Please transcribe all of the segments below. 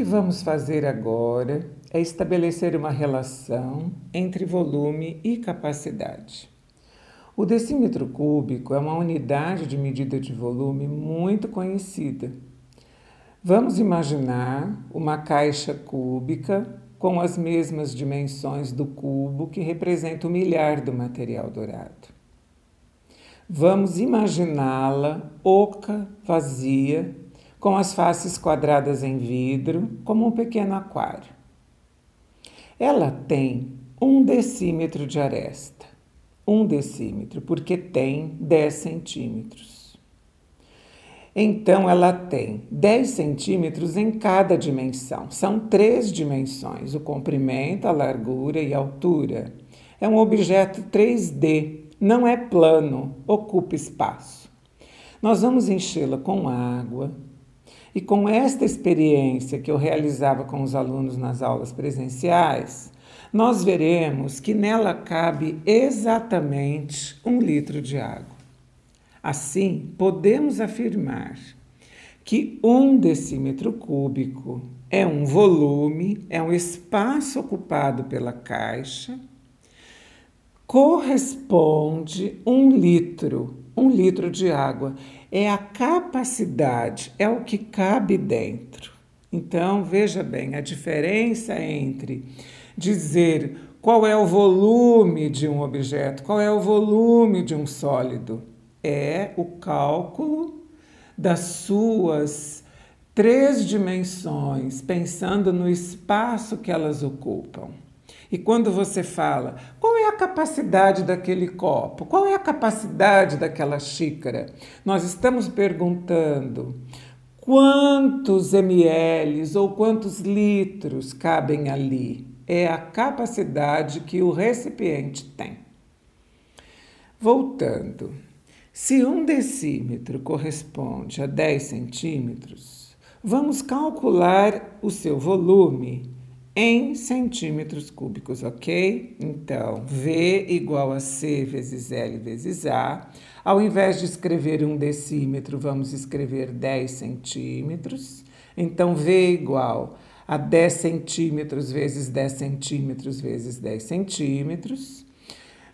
que vamos fazer agora é estabelecer uma relação entre volume e capacidade. O decímetro cúbico é uma unidade de medida de volume muito conhecida. Vamos imaginar uma caixa cúbica com as mesmas dimensões do cubo que representa o milhar do material dourado. Vamos imaginá-la oca, vazia, com as faces quadradas em vidro, como um pequeno aquário. Ela tem um decímetro de aresta. Um decímetro, porque tem 10 centímetros. Então, ela tem 10 centímetros em cada dimensão. São três dimensões: o comprimento, a largura e a altura. É um objeto 3D não é plano, ocupa espaço. Nós vamos enchê-la com água. E com esta experiência que eu realizava com os alunos nas aulas presenciais, nós veremos que nela cabe exatamente um litro de água. Assim, podemos afirmar que um decímetro cúbico é um volume, é um espaço ocupado pela caixa corresponde um litro, um litro de água. É a capacidade, é o que cabe dentro. Então, veja bem, a diferença entre dizer qual é o volume de um objeto, qual é o volume de um sólido, é o cálculo das suas três dimensões, pensando no espaço que elas ocupam. E quando você fala, qual é a capacidade daquele copo? Qual é a capacidade daquela xícara? Nós estamos perguntando quantos ml ou quantos litros cabem ali. É a capacidade que o recipiente tem. Voltando, se um decímetro corresponde a 10 centímetros, vamos calcular o seu volume em centímetros cúbicos, ok? Então, V igual a C vezes L vezes A. Ao invés de escrever um decímetro, vamos escrever 10 centímetros. Então, V igual a 10 centímetros vezes 10 centímetros vezes 10 centímetros.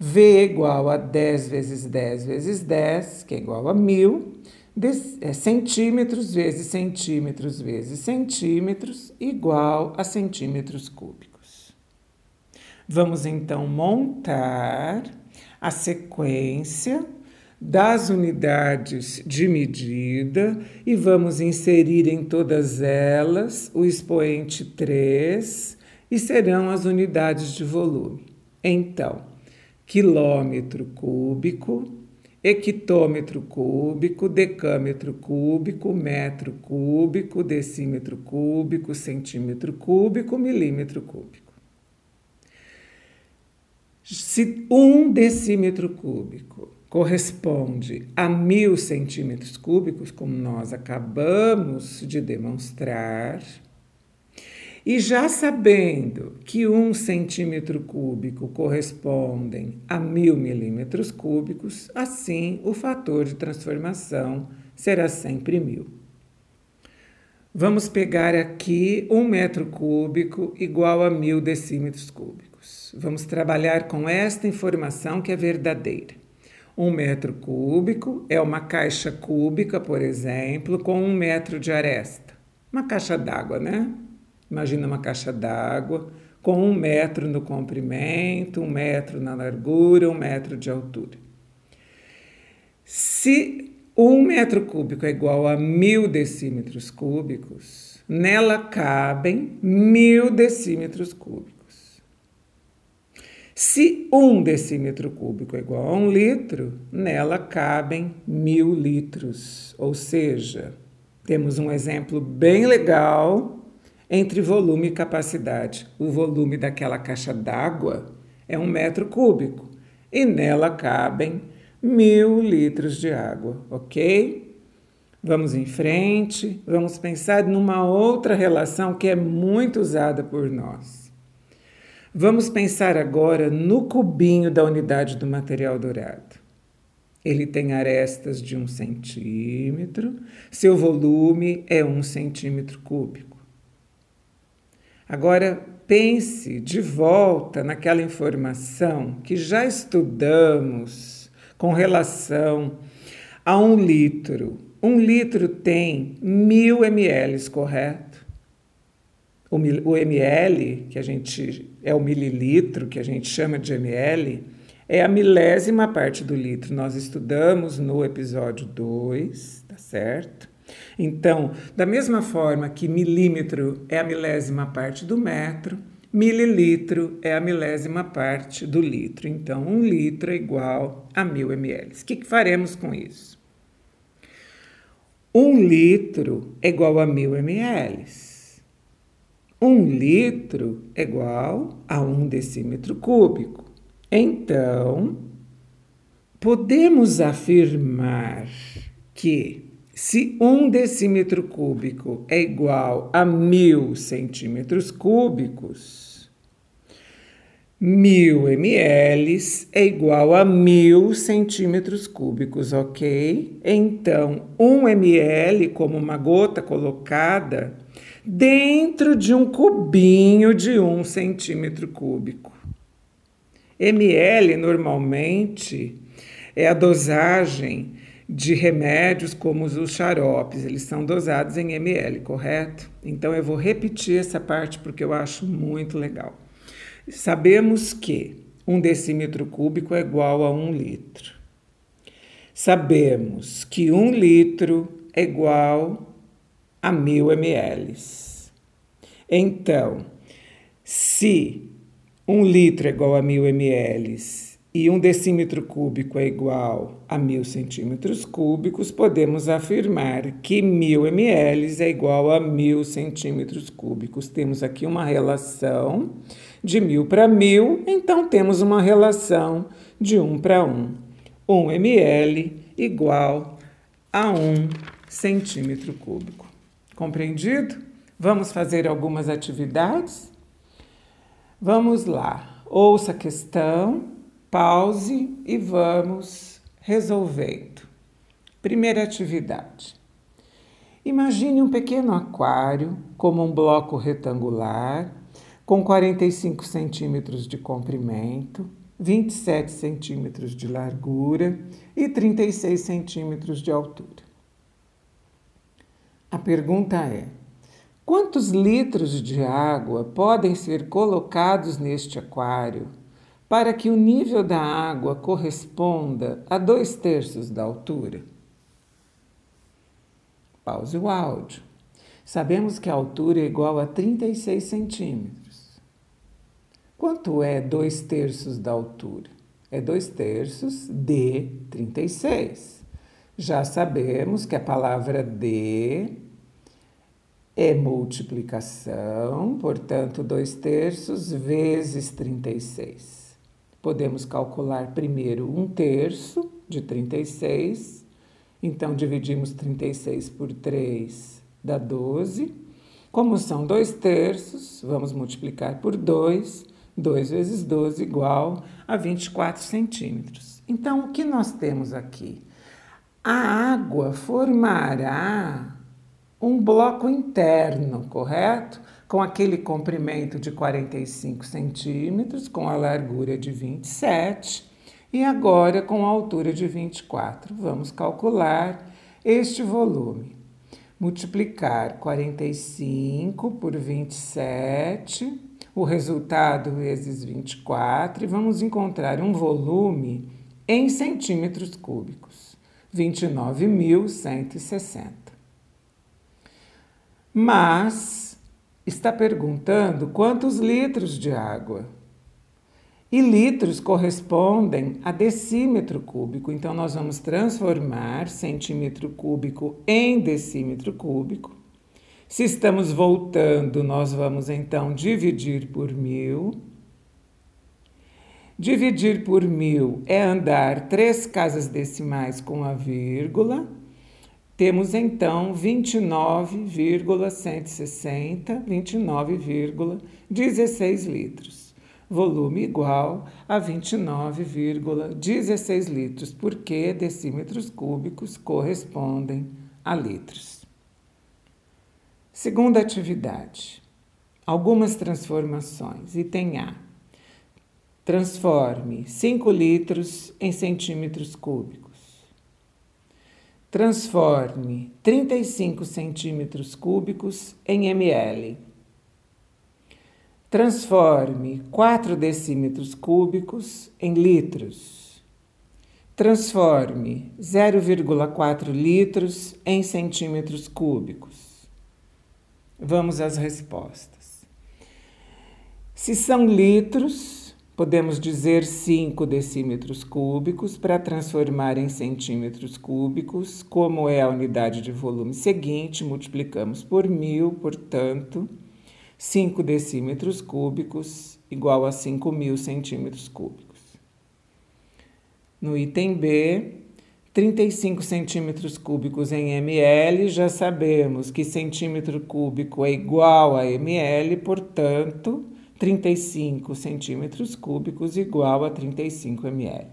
V igual a 10 vezes 10 vezes 10, que é igual a 1000 é, centímetros vezes centímetros vezes centímetros igual a centímetros cúbicos. Vamos então montar a sequência das unidades de medida e vamos inserir em todas elas o expoente 3 e serão as unidades de volume. Então, quilômetro cúbico hectômetro cúbico, decâmetro cúbico, metro cúbico, decímetro cúbico, centímetro cúbico, milímetro cúbico. Se um decímetro cúbico corresponde a mil centímetros cúbicos, como nós acabamos de demonstrar, e já sabendo que um centímetro cúbico correspondem a mil milímetros cúbicos, assim o fator de transformação será sempre mil. Vamos pegar aqui um metro cúbico igual a mil decímetros cúbicos. Vamos trabalhar com esta informação que é verdadeira. Um metro cúbico é uma caixa cúbica, por exemplo, com um metro de aresta. Uma caixa d'água, né? Imagina uma caixa d'água com um metro no comprimento, um metro na largura, um metro de altura. Se um metro cúbico é igual a mil decímetros cúbicos, nela cabem mil decímetros cúbicos. Se um decímetro cúbico é igual a um litro, nela cabem mil litros. Ou seja, temos um exemplo bem legal entre volume e capacidade. O volume daquela caixa d'água é um metro cúbico e nela cabem mil litros de água, ok? Vamos em frente, vamos pensar numa outra relação que é muito usada por nós. Vamos pensar agora no cubinho da unidade do material dourado. Ele tem arestas de um centímetro, seu volume é um centímetro cúbico. Agora pense de volta naquela informação que já estudamos com relação a um litro. Um litro tem mil ml, correto? O, o ml, que a gente é o mililitro, que a gente chama de ml, é a milésima parte do litro. Nós estudamos no episódio 2, tá certo? Então, da mesma forma que milímetro é a milésima parte do metro, mililitro é a milésima parte do litro. Então, um litro é igual a mil ml. O que, faremos com isso? Um litro é igual a mil ml. Um litro é igual a um decímetro cúbico. Então, podemos afirmar que se um decímetro cúbico é igual a mil centímetros cúbicos, mil ml é igual a mil centímetros cúbicos, ok? Então, um ml, como uma gota colocada dentro de um cubinho de um centímetro cúbico. ml normalmente é a dosagem de remédios como os xaropes, eles são dosados em ml, correto? Então eu vou repetir essa parte porque eu acho muito legal. Sabemos que um decímetro cúbico é igual a um litro. Sabemos que um litro é igual a mil ml. Então, se um litro é igual a mil ml e um decímetro cúbico é igual a mil centímetros cúbicos, podemos afirmar que mil ml é igual a mil centímetros cúbicos. Temos aqui uma relação de mil para mil, então temos uma relação de um para um. Um ml igual a um centímetro cúbico. Compreendido? Vamos fazer algumas atividades? Vamos lá. Ouça a questão Pause e vamos resolvendo. Primeira atividade. Imagine um pequeno aquário como um bloco retangular com 45 centímetros de comprimento, 27 centímetros de largura e 36 centímetros de altura. A pergunta é: quantos litros de água podem ser colocados neste aquário para que o nível da água corresponda a dois terços da altura. Pause o áudio. Sabemos que a altura é igual a 36 centímetros. Quanto é dois terços da altura? É dois terços de 36. Já sabemos que a palavra de é multiplicação, portanto, dois terços vezes 36. Podemos calcular primeiro um terço de 36, então dividimos 36 por 3, dá 12. Como são dois terços, vamos multiplicar por 2, 2 vezes 12 igual a 24 centímetros. Então, o que nós temos aqui? A água formará um bloco interno, correto? Com aquele comprimento de 45 centímetros, com a largura de 27 e agora com a altura de 24. Vamos calcular este volume. Multiplicar 45 por 27, o resultado vezes 24, e vamos encontrar um volume em centímetros cúbicos, 29.160. Mas está perguntando quantos litros de água. E litros correspondem a decímetro cúbico, então nós vamos transformar centímetro cúbico em decímetro cúbico. Se estamos voltando, nós vamos então dividir por mil. Dividir por mil é andar três casas decimais com a vírgula. Temos então 29,160, 29,16 litros. Volume igual a 29,16 litros, porque decímetros cúbicos correspondem a litros. Segunda atividade. algumas transformações. Item A. Transforme 5 litros em centímetros cúbicos. Transforme 35 centímetros cúbicos em ml. Transforme 4 decímetros cúbicos em litros. Transforme 0,4 litros em centímetros cúbicos. Vamos às respostas. Se são litros, podemos dizer 5 decímetros cúbicos para transformar em centímetros cúbicos. Como é a unidade de volume seguinte, multiplicamos por mil, portanto, 5 decímetros cúbicos igual a 5 mil centímetros cúbicos. No item B, 35 centímetros cúbicos em ml, já sabemos que centímetro cúbico é igual a ml, portanto, 35 centímetros cúbicos igual a 35 ml.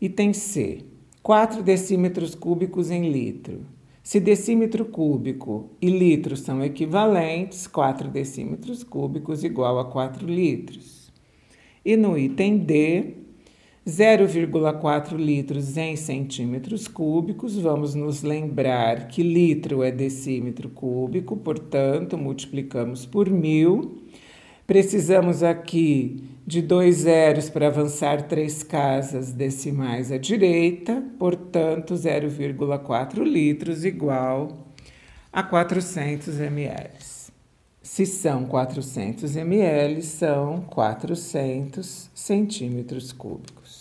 Item C, 4 decímetros cúbicos em litro. Se decímetro cúbico e litro são equivalentes, 4 decímetros cúbicos igual a 4 litros. E no item D, 0,4 litros em centímetros cúbicos, vamos nos lembrar que litro é decímetro cúbico, portanto, multiplicamos por mil. Precisamos aqui de dois zeros para avançar três casas decimais à direita, portanto, 0,4 litros igual a 400 ml. Se são 400 ml, são 400 centímetros cúbicos.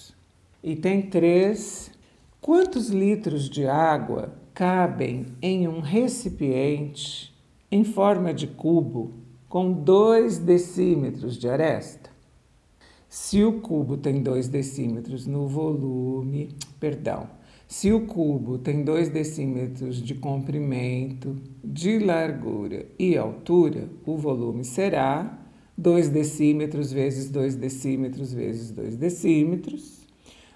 Item 3. Quantos litros de água cabem em um recipiente em forma de cubo com 2 decímetros de aresta? Se o cubo tem 2 decímetros no volume, perdão, se o cubo tem 2 decímetros de comprimento, de largura e altura, o volume será 2 decímetros vezes 2 decímetros vezes 2 decímetros.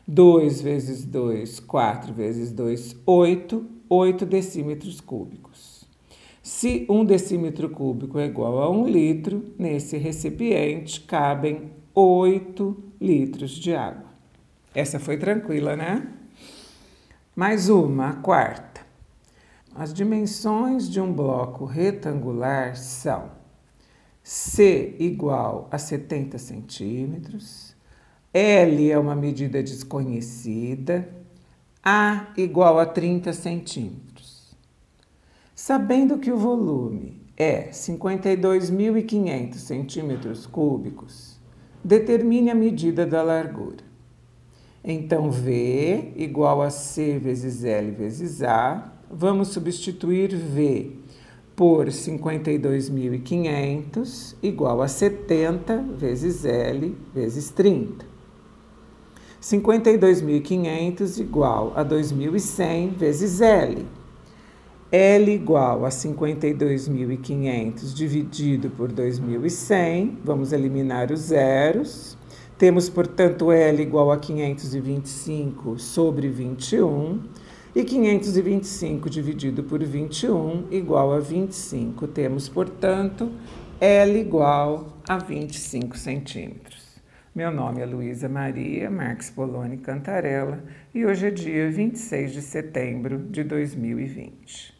2 vezes 2, 4 vezes 2, 8, 8 decímetros cúbicos. Se um decímetro cúbico é igual a 1 litro, nesse recipiente cabem 8 litros de água. Essa foi tranquila, né? Mais uma, a quarta. As dimensões de um bloco retangular são C igual a 70 centímetros, L é uma medida desconhecida, A igual a 30 centímetros. Sabendo que o volume é 52.500 centímetros cúbicos, determine a medida da largura. Então, V igual a C vezes L vezes A. Vamos substituir V por 52.500 igual a 70 vezes L vezes 30. 52.500 igual a 2.100 vezes L. L igual a 52.500 dividido por 2.100, vamos eliminar os zeros. Temos, portanto, L igual a 525 sobre 21 e 525 dividido por 21 igual a 25. Temos, portanto, L igual a 25 centímetros. Meu nome é Luísa Maria Marques Poloni Cantarella e hoje é dia 26 de setembro de 2020.